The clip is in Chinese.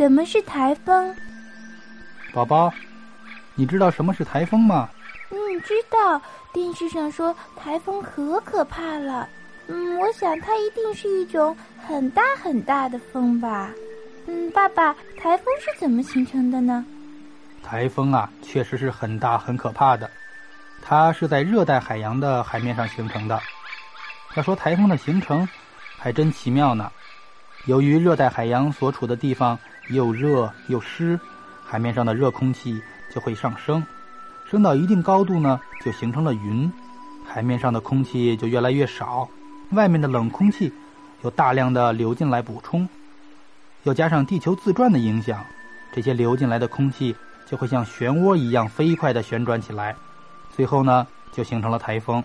什么是台风？宝宝，你知道什么是台风吗？嗯，知道。电视上说台风可可怕了。嗯，我想它一定是一种很大很大的风吧。嗯，爸爸，台风是怎么形成的呢？台风啊，确实是很大很可怕的。它是在热带海洋的海面上形成的。要说台风的形成，还真奇妙呢。由于热带海洋所处的地方又热又湿，海面上的热空气就会上升，升到一定高度呢，就形成了云，海面上的空气就越来越少，外面的冷空气又大量的流进来补充，又加上地球自转的影响，这些流进来的空气就会像漩涡一样飞快地旋转起来，最后呢，就形成了台风。